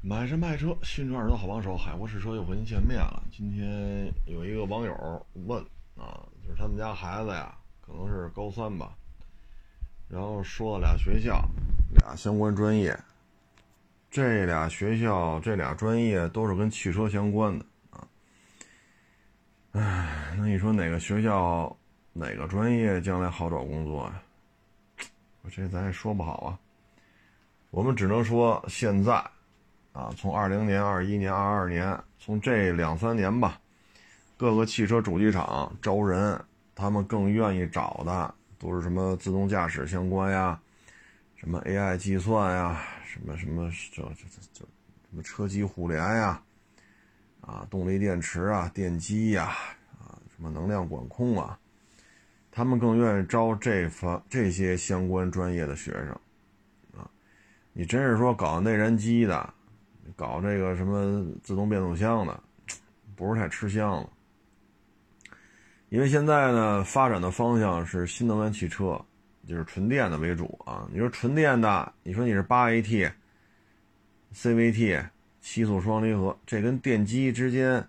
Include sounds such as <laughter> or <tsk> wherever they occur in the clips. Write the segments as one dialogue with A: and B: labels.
A: 买车卖车，新车二手好帮手，海博试车又和您见面了。今天有一个网友问啊，就是他们家孩子呀，可能是高三吧，然后说了俩学校，俩相关专业，这俩学校这俩专业都是跟汽车相关的啊。唉，那你说哪个学校哪个专业将来好找工作呀？我这咱也说不好啊。我们只能说现在。啊，从二零年、二一年、二二年，从这两三年吧，各个汽车主机厂招人，他们更愿意找的都是什么自动驾驶相关呀，什么 AI 计算呀，什么什么这这这这什么车机互联呀，啊，动力电池啊，电机呀，啊，什么能量管控啊，他们更愿意招这方这些相关专业的学生，啊，你真是说搞内燃机的。搞这个什么自动变速箱的，不是太吃香了。因为现在呢，发展的方向是新能源汽车，就是纯电的为主啊。你说纯电的，你说你是八 AT、CVT、七速双离合，这跟电机之间，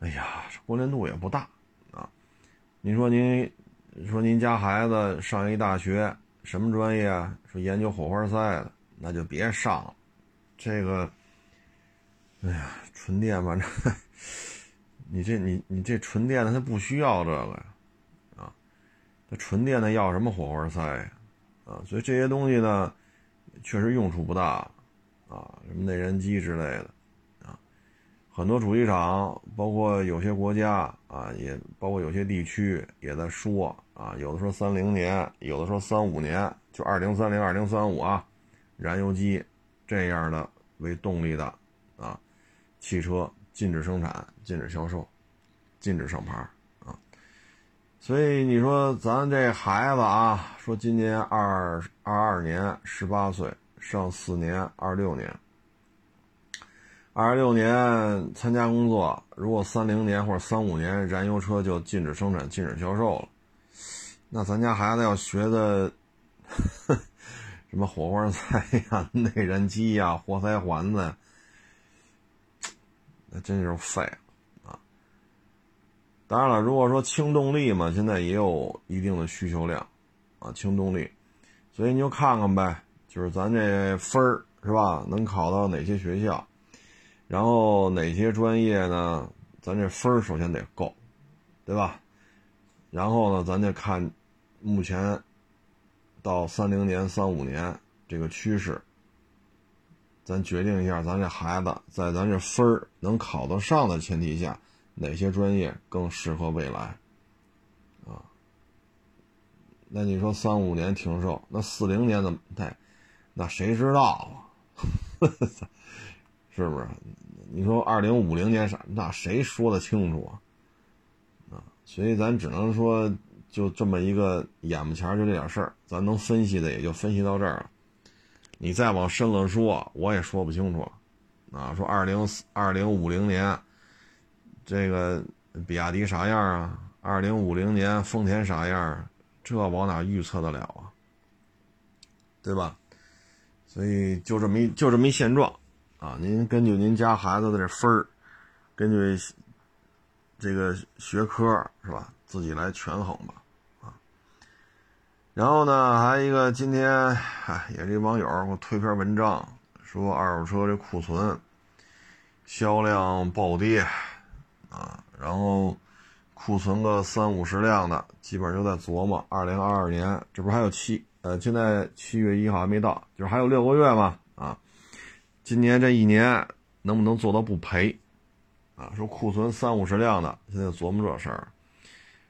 A: 哎呀，关联度也不大啊。你说您，说您家孩子上一大学，什么专业啊？说研究火花塞的，那就别上了。这个，哎呀，纯电反正，<laughs> 你这你你这纯电的它不需要这个呀，啊，它纯电的要什么火花塞呀，啊，所以这些东西呢，确实用处不大，啊，什么内燃机之类的，啊，很多主机厂，包括有些国家啊，也包括有些地区也在说，啊，有的说三零年，有的说三五年，就二零三零、二零三五啊，燃油机这样的。为动力的啊，汽车禁止生产、禁止销售、禁止上牌啊。所以你说咱这孩子啊，说今年二二二年十八岁，上四年二六年，二六年参加工作，如果三零年或者三五年燃油车就禁止生产、禁止销售了，那咱家孩子要学的。什么火花塞呀、<laughs> 内燃机呀、活塞环子，那真是废了啊！当然了，如果说轻动力嘛，现在也有一定的需求量啊，轻动力，所以你就看看呗，就是咱这分儿是吧，能考到哪些学校，然后哪些专业呢？咱这分儿首先得够，对吧？然后呢，咱就看目前。到三零年、三五年这个趋势，咱决定一下，咱这孩子在咱这分儿能考得上的前提下，哪些专业更适合未来？啊，那你说三五年停售，那四零年怎么对？那谁知道啊？<laughs> 是不是？你说二零五零年啥？那谁说的清楚啊？啊，所以咱只能说。就这么一个眼巴前就这点事儿，咱能分析的也就分析到这儿了。你再往深了说，我也说不清楚了。啊，说二零二零五零年，这个比亚迪啥样啊？二零五零年丰田啥样？这往哪预测得了啊？对吧？所以就这么一就这么一现状啊。您根据您家孩子的这分儿，根据这个学科是吧，自己来权衡吧。然后呢，还一个今天，哎，也是一网友给我推篇文章，说二手车这库存销量暴跌啊，然后库存个三五十辆的，基本就在琢磨二零二二年，这不还有七呃，现在七月一号还没到，就是还有六个月嘛啊，今年这一年能不能做到不赔啊？说库存三五十辆的，现在琢磨这事儿，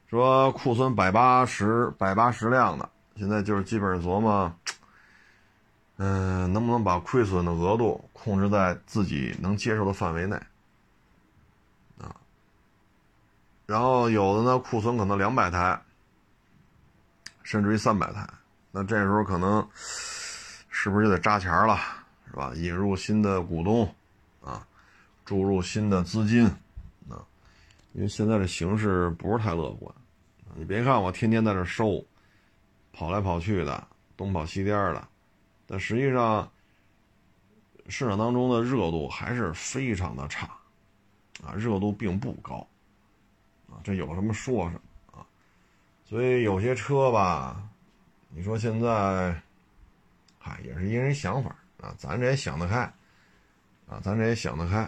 A: 说库存百八十百八十辆的。现在就是基本上琢磨，嗯，能不能把亏损的额度控制在自己能接受的范围内，啊，然后有的呢库存可能两百台，甚至于三百台，那这时候可能是不是就得扎钱了，是吧？引入新的股东，啊，注入新的资金，啊，因为现在的形势不是太乐观，你别看我天天在这收。跑来跑去的，东跑西颠的，但实际上，市场当中的热度还是非常的差，啊，热度并不高，啊，这有什么说什么啊，所以有些车吧，你说现在，嗨，也是因人想法啊，咱这也想得开，啊，咱这也想得开，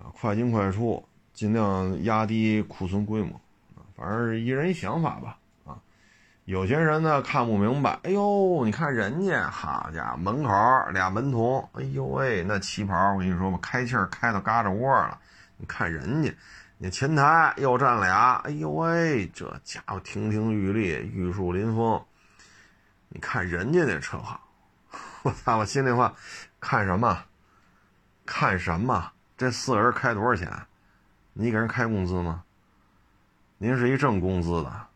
A: 啊，快进快出，尽量压低库存规模，啊，反正一人一想法吧。有些人呢看不明白，哎呦，你看人家，好家伙，门口俩门童，哎呦喂，那旗袍，我跟你说吧，开气儿开到嘎吱窝了。你看人家，那前台又站俩，哎呦喂，这家伙亭亭玉立，玉树临风。你看人家那车行，我操，我心里话，看什么？看什么？这四个人开多少钱？你给人开工资吗？您是一挣工资的。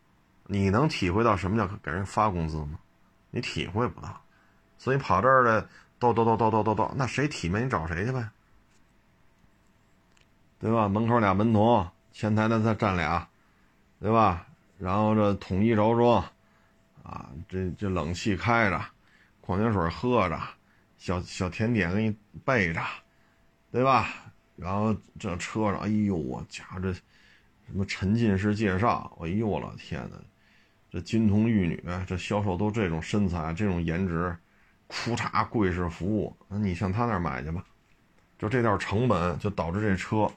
A: 你能体会到什么叫给人发工资吗？你体会不到，所以跑这儿的叨叨叨叨叨叨叨，那谁体面你找谁去呗，对吧？门口俩门童，前台那再站俩，对吧？然后这统一着装，啊，这这冷气开着，矿泉水喝着，小小甜点给你备着，对吧？然后这车上，哎呦我家这什么沉浸式介绍，哎呦我老天呐！这金童玉女，这销售都这种身材、这种颜值，裤衩贵式服务，那你上他那儿买去吧。就这点成本，就导致这车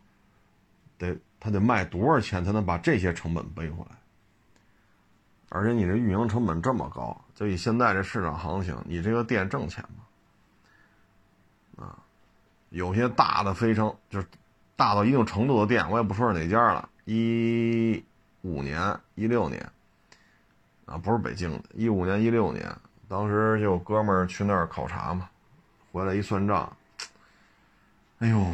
A: 得他得卖多少钱才能把这些成本背回来？而且你这运营成本这么高，就以现在这市场行情，你这个店挣钱吗？啊，有些大的非常就是大到一定程度的店，我也不说是哪家了，一五年、一六年。啊，不是北京的，一五年、一六年，当时就哥们儿去那儿考察嘛，回来一算账，哎呦，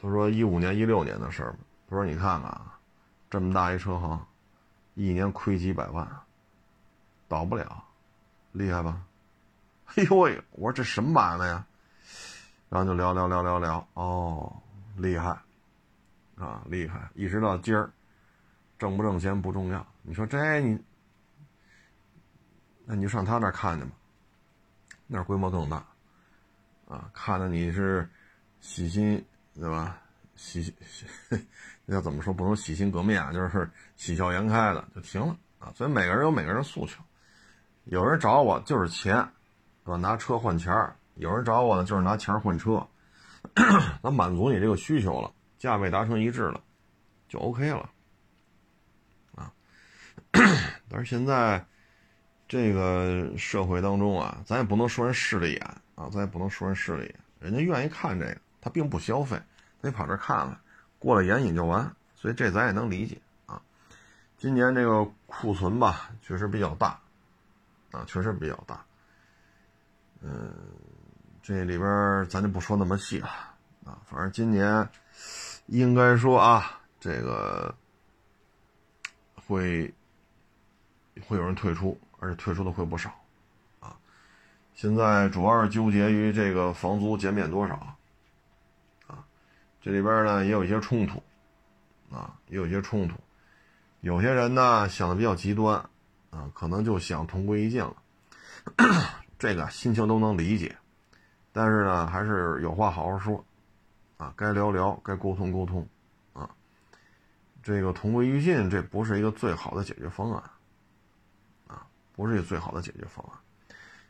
A: 他说一五年、一六年的事儿他说你看看，这么大一车行，一年亏几百万，倒不了，厉害吧？<laughs> 哎呦喂，我说这什么买卖呀？然后就聊聊聊聊聊，哦，厉害，啊，厉害，一直到今儿。挣不挣钱不重要，你说这你，那你就上他那儿看去吧，那儿规模更大，啊，看的你是喜新对吧？喜喜，<laughs> 要怎么说不能喜新革面啊？就是喜笑颜开的就行了啊。所以每个人有每个人的诉求，有人找我就是钱，是吧？拿车换钱儿；有人找我呢就是拿钱换车，<coughs> 咱满足你这个需求了，价位达成一致了，就 OK 了。<clears throat> 但是现在这个社会当中啊，咱也不能说人势利眼啊，咱也不能说人势利眼。人家愿意看这个，他并不消费，他跑这看看，过了眼瘾就完。所以这咱也能理解啊。今年这个库存吧，确实比较大啊，确实比较大。嗯，这里边咱就不说那么细了啊。反正今年应该说啊，这个会。会有人退出，而且退出的会不少，啊，现在主要是纠结于这个房租减免多少，啊，这里边呢也有一些冲突，啊，也有一些冲突，有些人呢想的比较极端，啊，可能就想同归于尽了，这个心情都能理解，但是呢还是有话好好说，啊，该聊聊，该沟通沟通，啊，这个同归于尽，这不是一个最好的解决方案。不是一个最好的解决方案，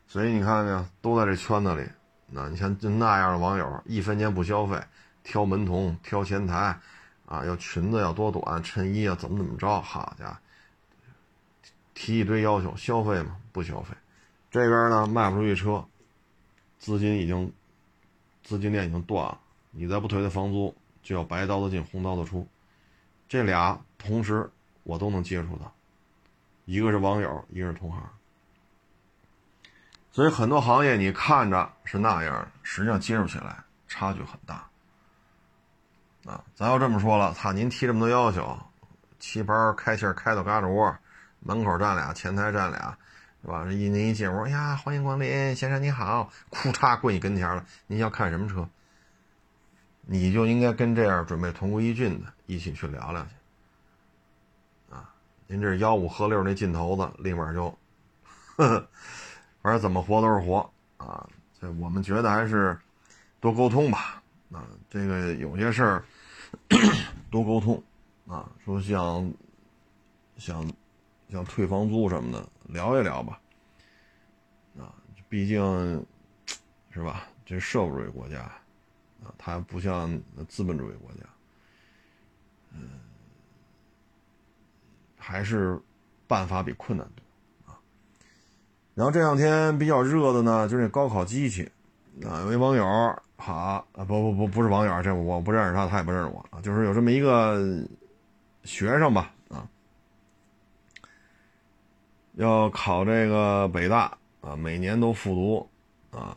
A: 所以你看没有，都在这圈子里。那你像就那样的网友，一分钱不消费，挑门童，挑前台，啊，要裙子要多短，衬衣啊怎么怎么着，好家伙，提一堆要求，消费吗？不消费。这边呢卖不出去车，资金已经，资金链已经断了，你再不退他房租，就要白刀子进红刀子出。这俩同时我都能接触到。一个是网友，一个是同行，所以很多行业你看着是那样，实际上接触起来差距很大。啊，咱要这么说了，操，您提这么多要求，旗袍开气开到嘎吱窝，门口站俩，前台站俩，是吧？一您一进屋，哎呀，欢迎光临，先生你好，裤衩跪你跟前了，您要看什么车？你就应该跟这样准备同归于尽的一起去聊聊去。您这吆五喝六那劲头子，立马就，呵呵，反正怎么活都是活啊！这我们觉得还是多沟通吧。啊，这个有些事儿多沟通啊，说像像像退房租什么的，聊一聊吧。啊，毕竟是吧，这社会主义国家啊，它不像资本主义国家，还是办法比困难多啊。然后这两天比较热的呢，就是那高考机器啊，有一网友。好啊，不不不，不是网友，这我不认识他，他也不认识我啊。就是有这么一个学生吧，啊，要考这个北大啊，每年都复读啊。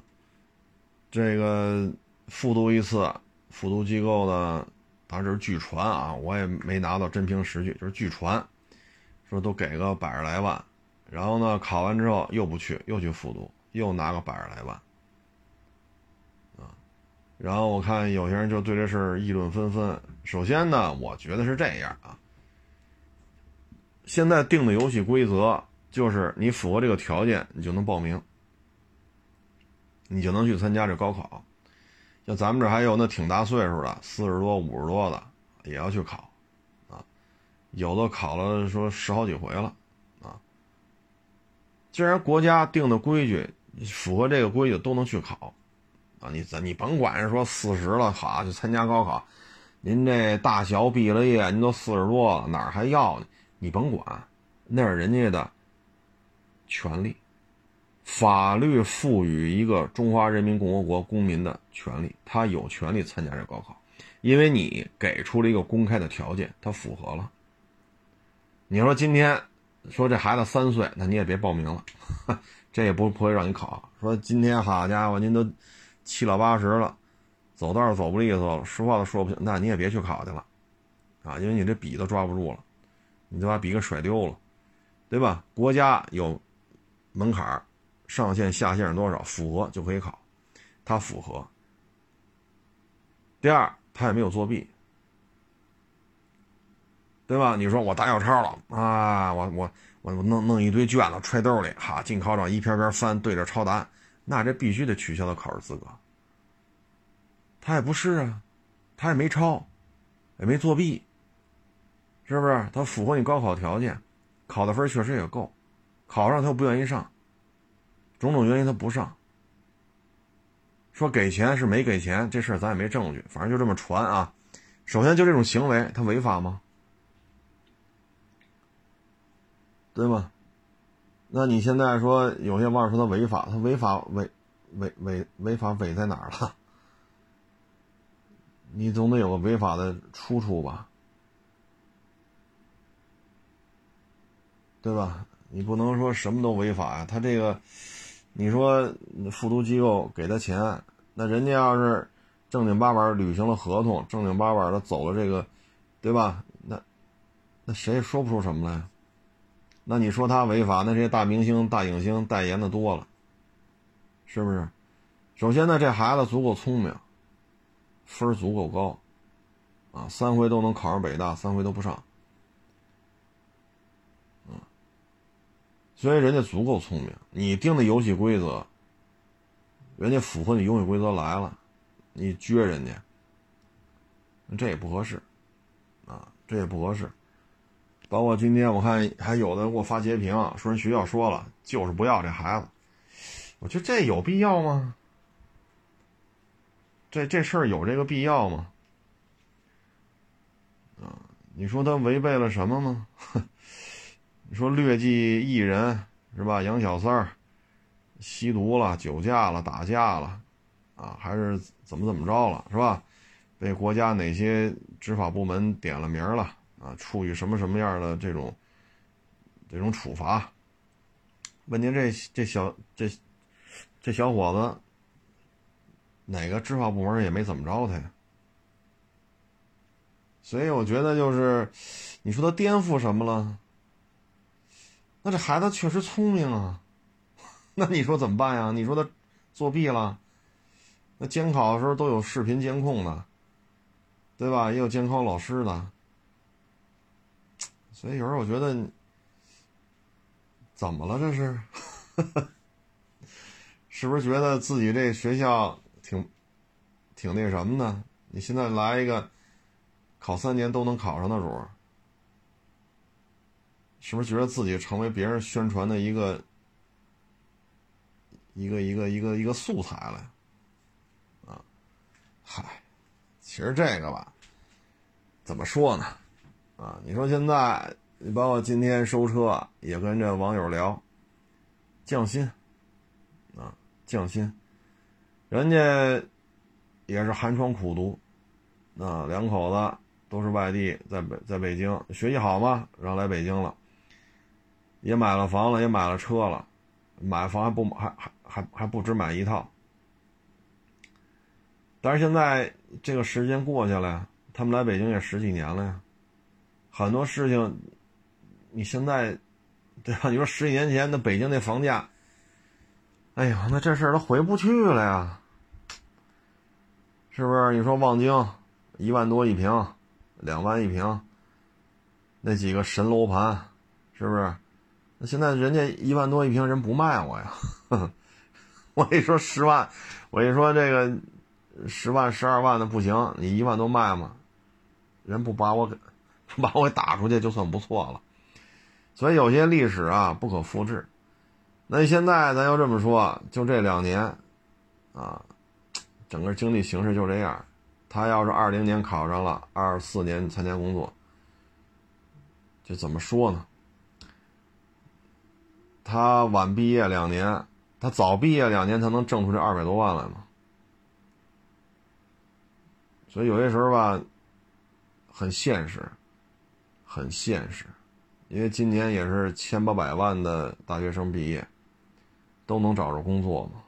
A: 这个复读一次，复读机构呢，当时据传啊，我也没拿到真凭实据，就是据传说都给个百十来万，然后呢，考完之后又不去，又去复读，又拿个百十来万。啊然后我看有些人就对这事儿议论纷纷。首先呢，我觉得是这样啊，现在定的游戏规则就是你符合这个条件，你就能报名，你就能去参加这高考。像咱们这还有那挺大岁数的，四十多、五十多的也要去考，有的考了说十好几回了，啊。既然国家定的规矩符合这个规矩，都能去考。啊，你咱你甭管是说四十了，好就参加高考。您这大学毕了业，您都四十多了，哪还要呢？你甭管，那是人家的权利。法律赋予一个中华人民共和国公民的权利，他有权利参加这高考，因为你给出了一个公开的条件，他符合了。你说今天说这孩子三岁，那你也别报名了，这也不不会让你考。说今天好家伙，您都。七老八十了，走道走不利索了，说话都说不清，那你也别去考去了，啊，因为你这笔都抓不住了，你就把笔给甩丢了，对吧？国家有门槛上限下限是多少？符合就可以考，他符合。第二，他也没有作弊，对吧？你说我打小抄了啊，我我我我弄弄一堆卷子揣兜里，哈，进考场一篇篇翻，对着抄答案。那这必须得取消他考试资格。他也不是啊，他也没抄，也没作弊，是不是？他符合你高考条件，考的分确实也够，考上他又不愿意上，种种原因他不上。说给钱是没给钱，这事儿咱也没证据，反正就这么传啊。首先就这种行为，他违法吗？对吗？那你现在说有些网友说他违法，他违法违违违违法违在哪儿了？你总得有个违法的出处吧，对吧？你不能说什么都违法呀。他这个，你说复读机构给他钱，那人家要是正经八百履行了合同，正经八百的走了这个，对吧？那那谁也说不出什么来。那你说他违法？那这些大明星、大影星代言的多了，是不是？首先呢，这孩子足够聪明，分足够高，啊，三回都能考上北大，三回都不上，嗯，所以人家足够聪明。你定的游戏规则，人家符合你游戏规则来了，你撅人家，这也不合适，啊，这也不合适。包括今天我看还有的给我发截屏，说人学校说了就是不要这孩子，我觉得这有必要吗？这这事儿有这个必要吗？啊，你说他违背了什么吗？<laughs> 你说劣迹艺人是吧？杨小三儿吸毒了、酒驾了、打架了，啊，还是怎么怎么着了是吧？被国家哪些执法部门点了名了？啊，处于什么什么样的这种这种处罚？问题这这小这这小伙子，哪个执法部门也没怎么着他呀？所以我觉得就是，你说他颠覆什么了？那这孩子确实聪明啊，<laughs> 那你说怎么办呀？你说他作弊了？那监考的时候都有视频监控的，对吧？也有监考老师的。所以有时候我觉得，怎么了这是？<laughs> 是不是觉得自己这学校挺挺那什么呢？你现在来一个考三年都能考上的主，是不是觉得自己成为别人宣传的一个一个一个一个一个素材了？啊，嗨，其实这个吧，怎么说呢？啊，你说现在，你包括今天收车也跟这网友聊，降薪，啊，降薪，人家也是寒窗苦读，啊，两口子都是外地，在北在北京学习好嘛，然后来北京了，也买了房了，也买了车了，买房还不还还还还不止买一套，但是现在这个时间过去了，他们来北京也十几年了呀。很多事情，你现在，对吧？你说十几年前那北京那房价，哎呦，那这事儿都回不去了呀，是不是？你说望京一万多一平，两万一平，那几个神楼盘，是不是？那现在人家一万多一平，人不卖我呀？<laughs> 我一说十万，我一说这个十万、十二万的不行，你一万多卖吗？人不把我给。<laughs> 把我给打出去就算不错了，所以有些历史啊不可复制。那现在咱要这么说，就这两年，啊，整个经济形势就这样。他要是二零年考上了，二四年参加工作，这怎么说呢？他晚毕业两年，他早毕业两年，他能挣出这二百多万来吗？所以有些时候吧，很现实。很现实，因为今年也是千八百万的大学生毕业，都能找着工作吗？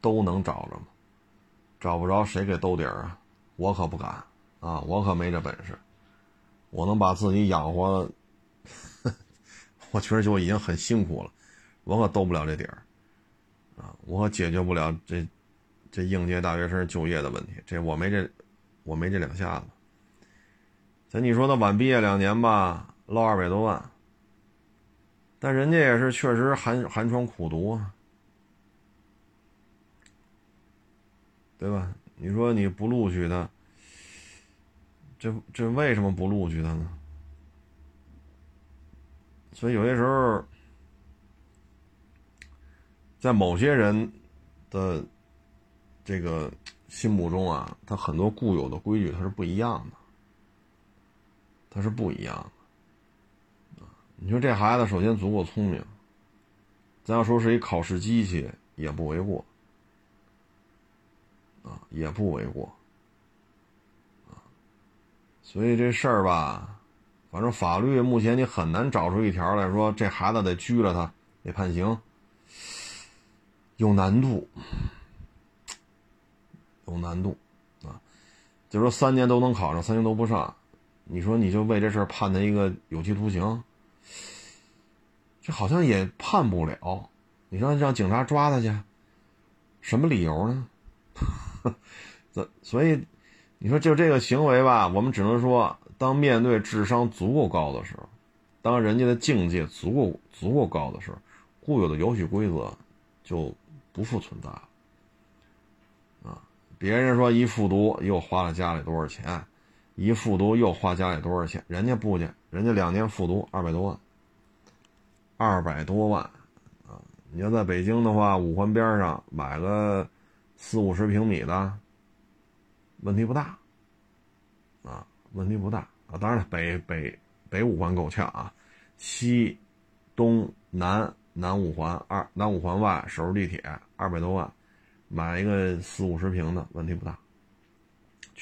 A: 都能找着吗？找不着谁给兜底儿啊？我可不敢啊！我可没这本事，我能把自己养活，<laughs> 我确实就已经很辛苦了，我可兜不了这底儿啊！我可解决不了这这应届大学生就业的问题，这我没这我没这两下子。咱你说他晚毕业两年吧，捞二百多万，但人家也是确实寒寒窗苦读啊，对吧？你说你不录取他，这这为什么不录取他呢？所以有些时候，在某些人的这个心目中啊，他很多固有的规矩他是不一样的。他是不一样的，你说这孩子首先足够聪明，咱要说是一考试机器也不为过，啊，也不为过，啊，所以这事儿吧，反正法律目前你很难找出一条来说这孩子得拘了他，得判刑，有难度，有难度，啊，就说三年都能考上，三年都不上。你说你就为这事判他一个有期徒刑，这好像也判不了。你说让警察抓他去，什么理由呢？<laughs> 所所以，你说就这个行为吧，我们只能说，当面对智商足够高的时候，当人家的境界足够足够高的时候，固有的游戏规则就不复存在了。啊，别人说一复读又花了家里多少钱？一复读又花家里多少钱？人家不去，人家两年复读二百多万，二百多万，啊！你要在北京的话，五环边上买个四五十平米的，问题不大，啊，问题不大啊！当然了，北北北五环够呛啊，西、东南南五环二南五环外首都地铁二百多万，买一个四五十平的，问题不大。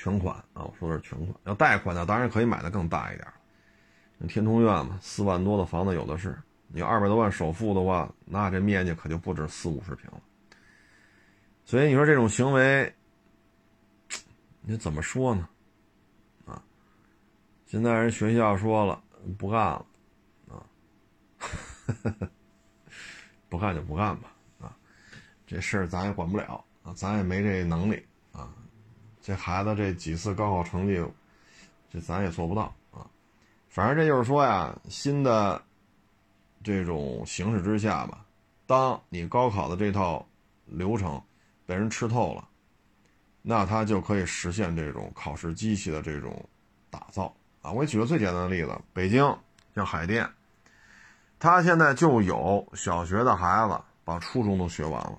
A: 全款啊！我说的是全款，要贷款呢，当然可以买的更大一点。天通苑嘛，四万多的房子有的是。你二百多万首付的话，那这面积可就不止四五十平了。所以你说这种行为，你怎么说呢？啊，现在人学校说了不干了，啊，<laughs> 不干就不干吧，啊，这事儿咱也管不了啊，咱也没这能力啊。这孩子这几次高考成绩，这咱也做不到啊。反正这就是说呀，新的这种形势之下吧，当你高考的这套流程被人吃透了，那它就可以实现这种考试机器的这种打造啊！我举个最简单的例子，北京像海淀，他现在就有小学的孩子把初中都学完了。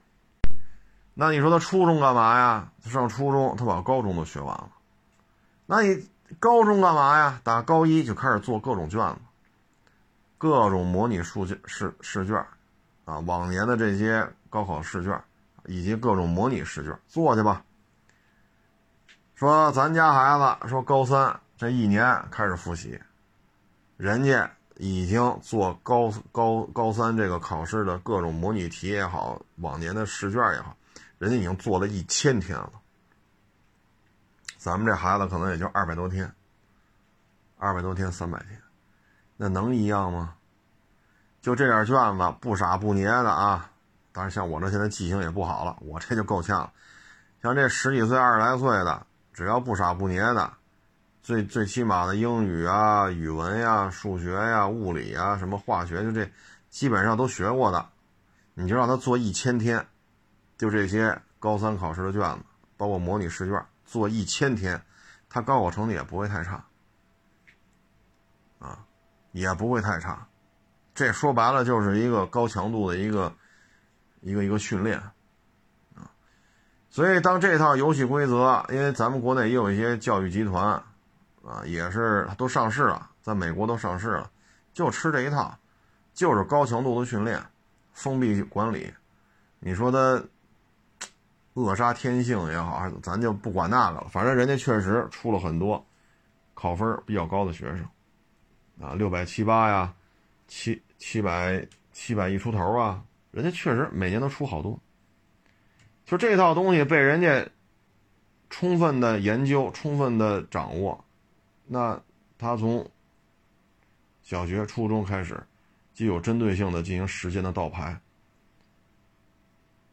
A: 那你说他初中干嘛呀？他上初中，他把高中都学完了。那你高中干嘛呀？打高一就开始做各种卷子，各种模拟数据试试卷，啊，往年的这些高考试卷，以及各种模拟试卷做去吧。说咱家孩子说高三这一年开始复习，人家已经做高高高三这个考试的各种模拟题也好，往年的试卷也好。人家已经做了一千天了，咱们这孩子可能也就二百多天，二百多天三百天，那能一样吗？就这点卷子，不傻不捏的啊！当然，像我这现在记性也不好了，我这就够呛。像这十几岁、二十来岁的，只要不傻不捏的，最最起码的英语啊、语文呀、数学呀、物理呀、什么化学，就这基本上都学过的，你就让他做一千天。就这些高三考试的卷子，包括模拟试卷，做一千天，他高考成绩也不会太差，啊，也不会太差。这说白了就是一个高强度的一个一个一个训练，啊，所以当这套游戏规则，因为咱们国内也有一些教育集团，啊，也是都上市了，在美国都上市了，就吃这一套，就是高强度的训练，封闭管理，你说他。扼杀天性也好，咱就不管那个了。反正人家确实出了很多考分比较高的学生，啊，六百七八呀，七七百七百一出头啊，人家确实每年都出好多。就这套东西被人家充分的研究、充分的掌握，那他从小学、初中开始，就有针对性的进行时间的倒排。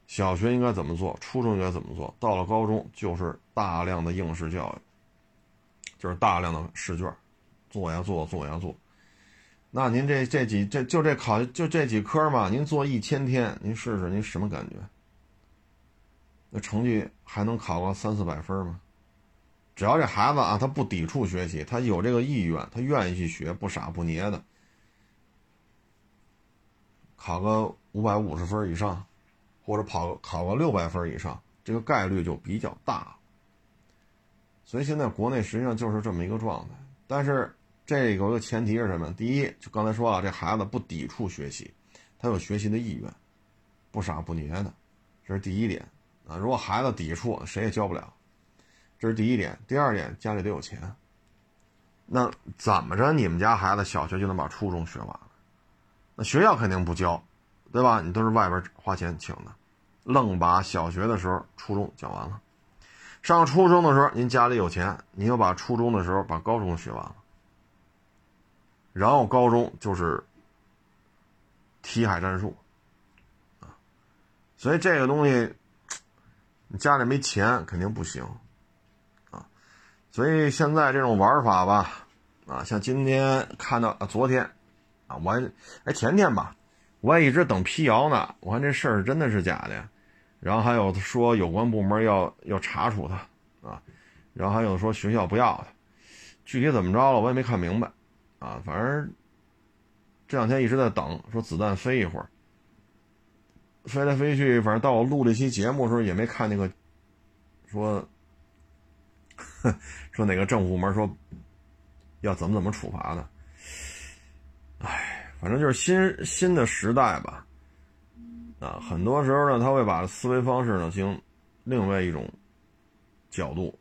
A: 小学应该怎么做？初中应该怎么做？到了高中就是大量的应试教育，就是大量的试卷，做呀做，做呀做。那您这这几这就这考就这几科嘛？您做一千天，您试试您什么感觉？那成绩还能考个三四百分吗？只要这孩子啊，他不抵触学习，他有这个意愿，他愿意去学，不傻不捏的，考个五百五十分以上。或者跑考个六百分以上，这个概率就比较大。所以现在国内实际上就是这么一个状态。但是这个前提是什么？第一，就刚才说了，这孩子不抵触学习，他有学习的意愿，不傻不捏的，这是第一点啊。如果孩子抵触，谁也教不了。这是第一点。第二点，家里得有钱。那怎么着，你们家孩子小学就能把初中学完了？那学校肯定不教，对吧？你都是外边花钱请的。愣把小学的时候、初中讲完了，上初中的时候，您家里有钱，您又把初中的时候把高中学完了，然后高中就是题海战术啊，所以这个东西，你家里没钱肯定不行啊，所以现在这种玩法吧，啊，像今天看到啊，昨天啊，我还哎前天吧，我还一直等辟谣呢，我看这事儿真的是假的。然后还有说有关部门要要查处他啊，然后还有说学校不要他，具体怎么着了我也没看明白，啊，反正这两天一直在等，说子弹飞一会儿，飞来飞去，反正到我录这期节目的时候也没看那个说 <laughs> 说哪个政府部门说要怎么怎么处罚的，哎，反正就是新新的时代吧。啊，很多时候呢，他会把思维方式呢，进行另外一种角度，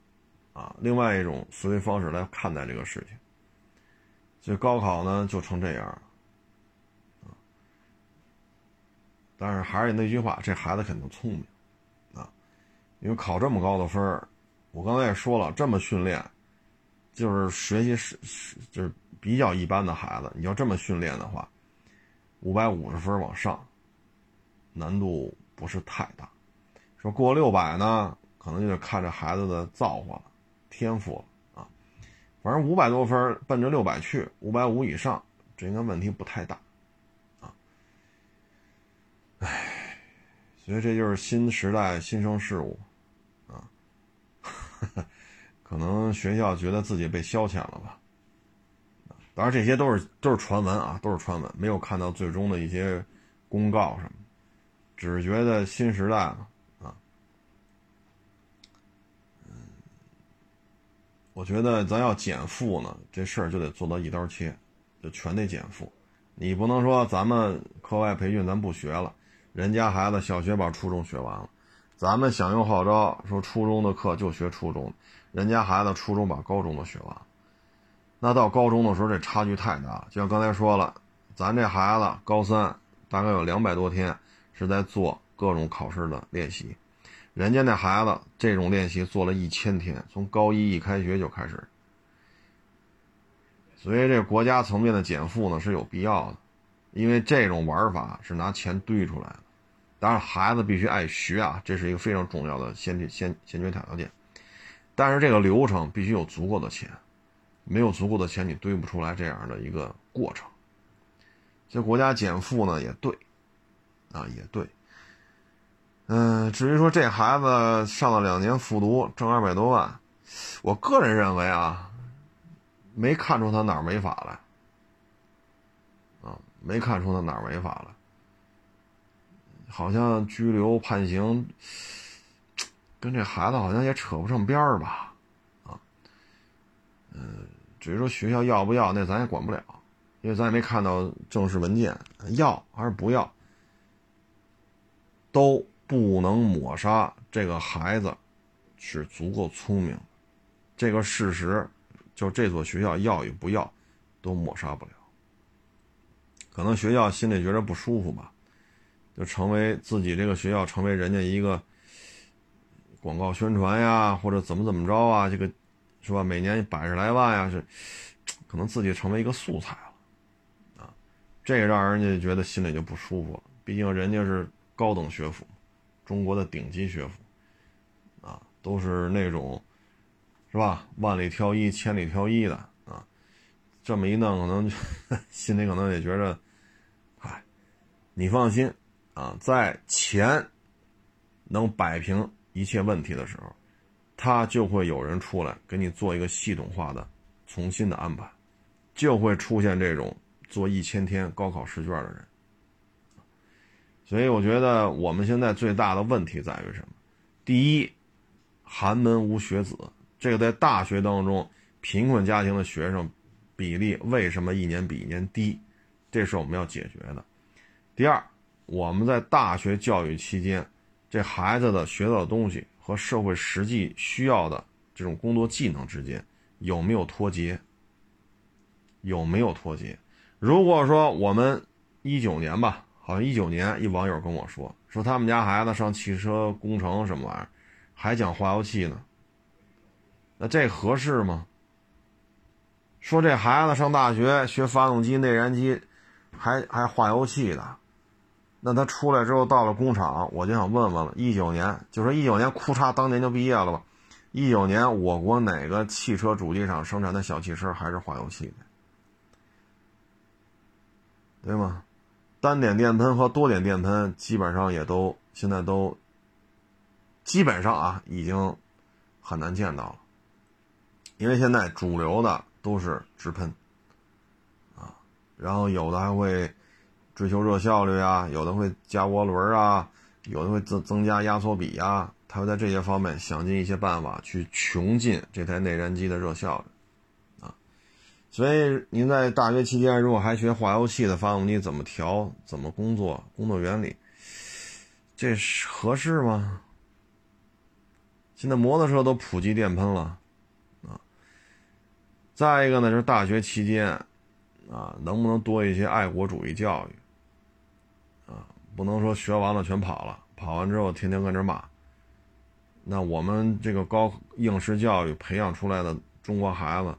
A: 啊，另外一种思维方式来看待这个事情。所以高考呢，就成这样了，但是还是那句话，这孩子肯定聪明，啊，因为考这么高的分我刚才也说了，这么训练，就是学习是是就是比较一般的孩子，你要这么训练的话，五百五十分往上，难度不是太大。说过六百呢，可能就得看这孩子的造化了，天赋了啊。反正五百多分奔着六百去，五百五以上，这应该问题不太大啊。唉，所以这就是新时代新生事物啊，<laughs> 可能学校觉得自己被消遣了吧。当然这些都是都是传闻啊，都是传闻，没有看到最终的一些公告什么，只是觉得新时代嘛啊。嗯，我觉得咱要减负呢，这事儿就得做到一刀切，就全得减负。你不能说咱们课外培训咱不学了，人家孩子小学把初中学完了，咱们响应号召说初中的课就学初中，人家孩子初中把高中都学完了。那到高中的时候，这差距太大了。就像刚才说了，咱这孩子高三大概有两百多天是在做各种考试的练习，人家那孩子这种练习做了一千天，从高一一开学就开始。所以这国家层面的减负呢是有必要的，因为这种玩法是拿钱堆出来的。当然，孩子必须爱学啊，这是一个非常重要的先先先决条件。但是这个流程必须有足够的钱。没有足够的钱，你堆不出来这样的一个过程。这国家减负呢也对，啊也对。嗯，至于说这孩子上了两年复读挣二百多万，我个人认为啊，没看出他哪儿违法来，啊没看出他哪儿违法来，好像拘留判刑，跟这孩子好像也扯不上边儿吧，啊，嗯。至于说学校要不要，那咱也管不了，因为咱也没看到正式文件，要还是不要，都不能抹杀这个孩子是足够聪明，这个事实，就这所学校要与不要，都抹杀不了。可能学校心里觉得不舒服吧，就成为自己这个学校成为人家一个广告宣传呀，或者怎么怎么着啊，这个。是吧？每年百十来万呀，是可能自己成为一个素材了啊，这个让人家觉得心里就不舒服了。毕竟人家是高等学府，中国的顶级学府啊，都是那种是吧？万里挑一、千里挑一的啊。这么一弄，可能 <laughs> 心里可能也觉得，嗨，你放心啊，在钱能摆平一切问题的时候。他就会有人出来给你做一个系统化的、重新的安排，就会出现这种做一千天高考试卷的人。所以我觉得我们现在最大的问题在于什么？第一，寒门无学子，这个在大学当中贫困家庭的学生比例为什么一年比一年低？这是我们要解决的。第二，我们在大学教育期间，这孩子的学到的东西。和社会实际需要的这种工作技能之间有没有脱节？有没有脱节？如果说我们一九年吧，好像一九年一网友跟我说，说他们家孩子上汽车工程什么玩意儿，还讲化油器呢，那这合适吗？说这孩子上大学学发动机、内燃机，还还化油器的。那他出来之后到了工厂，我就想问问了，一九年就说一九年，库嚓当年就毕业了吧？一九年我国哪个汽车主机厂生产的小汽车还是化油器的？对吗？单点电喷和多点电喷基本上也都现在都基本上啊已经很难见到了，因为现在主流的都是直喷啊，然后有的还会。追求热效率啊，有的会加涡轮啊，有的会增增加压缩比呀，他会在这些方面想尽一些办法去穷尽这台内燃机的热效率，啊，所以您在大学期间如果还学化油器的发动机怎么调、怎么工作、工作原理，这是合适吗？现在摩托车都普及电喷了，啊，再一个呢，就是大学期间，啊，能不能多一些爱国主义教育？不能说学完了全跑了，跑完之后天天跟这骂。那我们这个高应试教育培养出来的中国孩子，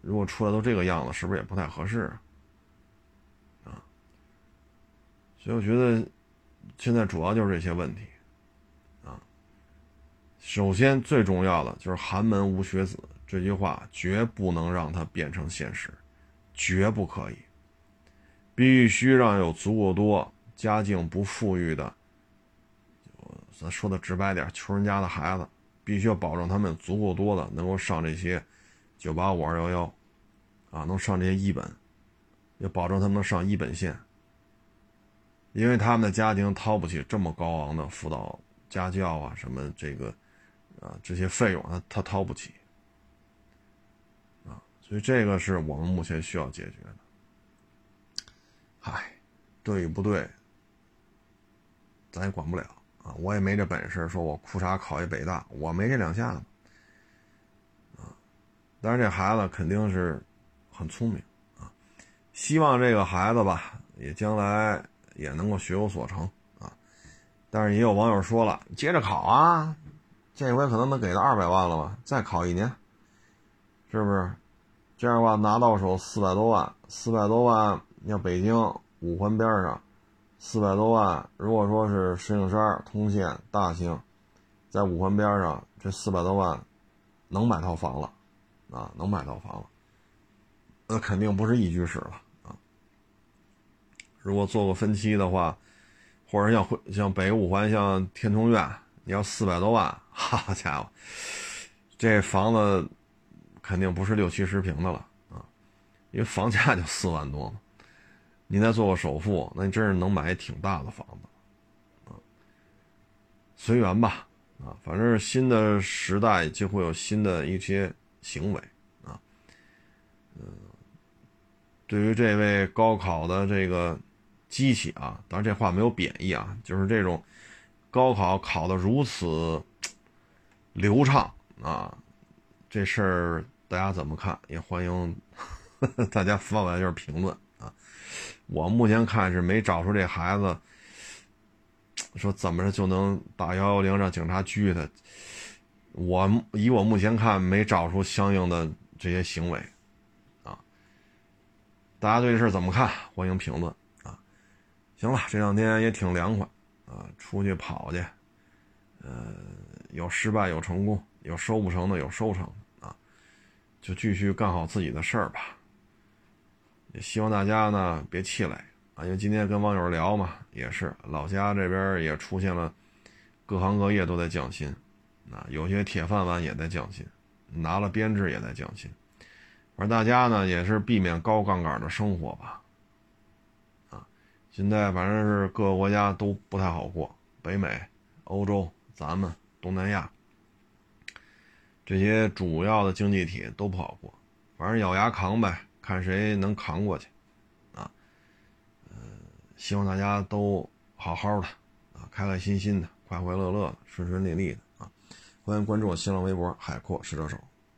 A: 如果出来都这个样子，是不是也不太合适？啊，所以我觉得现在主要就是这些问题。啊，首先最重要的就是“寒门无学子”这句话绝不能让它变成现实，绝不可以，必须让有足够多。家境不富裕的咱说的直白点，穷人家的孩子必须要保证他们足够多的能够上这些九八五二幺幺，啊，能上这些一本，要保证他们能上一本线，因为他们的家庭掏不起这么高昂的辅导家教啊，什么这个啊这些费用，他他掏不起，啊，所以这个是我们目前需要解决的。唉，对与不对，咱也管不了啊！我也没这本事，说我裤衩考一北大，我没这两下子啊。但是这孩子肯定是很聪明啊，希望这个孩子吧，也将来也能够学有所成啊。但是也有网友说了，接着考啊，这回可能能给他二百万了吧？再考一年，是不是？这样的话拿到手四百多万，四百多万。要北京五环边上，四百多万。如果说是石景山、通县、大兴，在五环边上，这四百多万能买套房了，啊，能买套房了。那肯定不是一居室了啊。如果做个分期的话，或者像像北五环、像天通苑，你要四百多万，好家伙，这房子肯定不是六七十平的了啊，因为房价就四万多嘛。你再做个首付，那你真是能买挺大的房子，啊，随缘吧，啊，反正新的时代就会有新的一些行为，啊，嗯，对于这位高考的这个机器啊，当然这话没有贬义啊，就是这种高考考的如此 <tsk> 流畅啊，这事儿大家怎么看？也欢迎 <laughs> 大家发来就是评论。我目前看是没找出这孩子，说怎么着就能打幺幺零让警察拘他。我以我目前看没找出相应的这些行为，啊，大家对这事怎么看？欢迎评论啊！行了，这两天也挺凉快啊，出去跑去，呃，有失败有成功，有收不成的有收成啊，就继续干好自己的事儿吧。也希望大家呢别气馁啊，因为今天跟网友聊嘛，也是老家这边也出现了各行各业都在降薪，啊，有些铁饭碗也在降薪，拿了编制也在降薪，反正大家呢也是避免高杠杆的生活吧，啊，现在反正是各个国家都不太好过，北美、欧洲、咱们东南亚这些主要的经济体都不好过，反正咬牙扛呗。看谁能扛过去，啊，嗯，希望大家都好好的，啊，开开心心的，快快乐乐的，顺顺利利的，啊，欢迎关注我新浪微博海阔试车手。